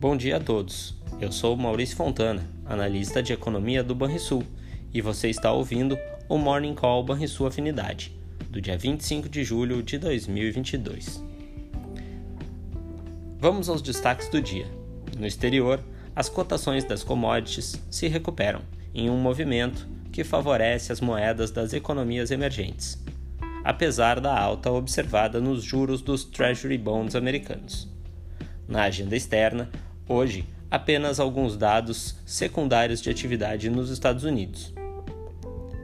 Bom dia a todos. Eu sou Maurício Fontana, analista de economia do Banrisul, e você está ouvindo o Morning Call Banrisul Afinidade, do dia 25 de julho de 2022. Vamos aos destaques do dia. No exterior, as cotações das commodities se recuperam em um movimento que favorece as moedas das economias emergentes, apesar da alta observada nos juros dos Treasury Bonds americanos. Na agenda externa, hoje, apenas alguns dados secundários de atividade nos Estados Unidos.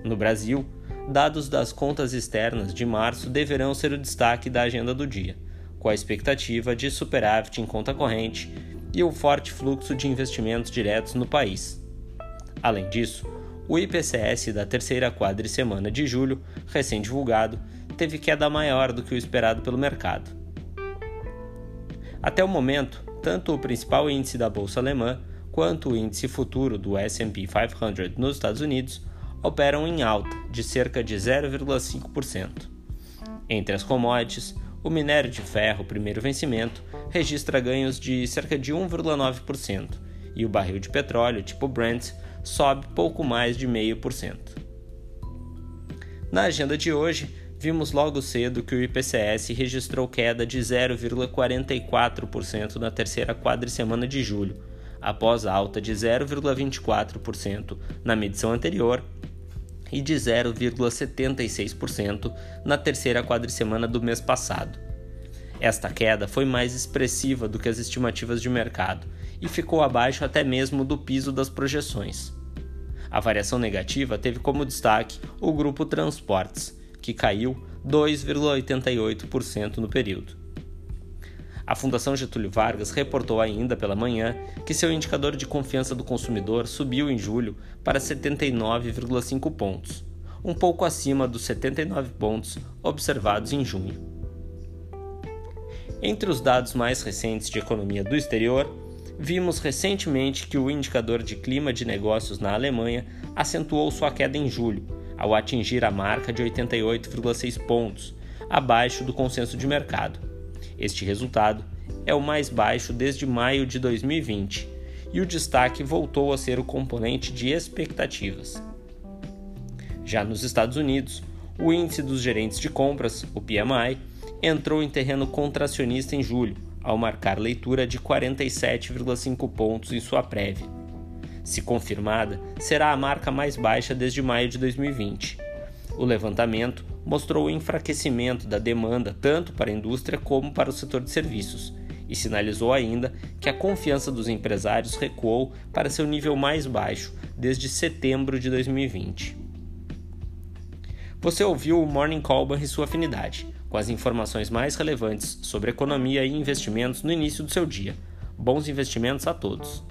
No Brasil, dados das contas externas de março deverão ser o destaque da agenda do dia, com a expectativa de superávit em conta corrente e o forte fluxo de investimentos diretos no país. Além disso, o IPCS da terceira quadricemana de julho, recém-divulgado, teve queda maior do que o esperado pelo mercado. Até o momento, tanto o principal índice da bolsa alemã quanto o índice futuro do S&P 500 nos Estados Unidos operam em alta de cerca de 0,5%. Entre as commodities, o minério de ferro, primeiro vencimento, registra ganhos de cerca de 1,9% e o barril de petróleo tipo Brent sobe pouco mais de 0,5%. Na agenda de hoje, vimos logo cedo que o IPCS registrou queda de 0,44% na terceira quadricemana de julho, após alta de 0,24% na medição anterior e de 0,76% na terceira quadricemana do mês passado. Esta queda foi mais expressiva do que as estimativas de mercado e ficou abaixo até mesmo do piso das projeções. A variação negativa teve como destaque o grupo Transportes, que caiu 2,88% no período. A Fundação Getúlio Vargas reportou ainda pela manhã que seu indicador de confiança do consumidor subiu em julho para 79,5 pontos, um pouco acima dos 79 pontos observados em junho. Entre os dados mais recentes de economia do exterior, vimos recentemente que o indicador de clima de negócios na Alemanha acentuou sua queda em julho, ao atingir a marca de 88,6 pontos, abaixo do consenso de mercado. Este resultado é o mais baixo desde maio de 2020 e o destaque voltou a ser o componente de expectativas. Já nos Estados Unidos, o índice dos gerentes de compras, o PMI, entrou em terreno contracionista em julho, ao marcar leitura de 47,5 pontos em sua prévia. Se confirmada, será a marca mais baixa desde maio de 2020. O levantamento mostrou o enfraquecimento da demanda tanto para a indústria como para o setor de serviços e sinalizou ainda que a confiança dos empresários recuou para seu nível mais baixo desde setembro de 2020. Você ouviu o Morning Call e sua afinidade com as informações mais relevantes sobre economia e investimentos no início do seu dia. Bons investimentos a todos!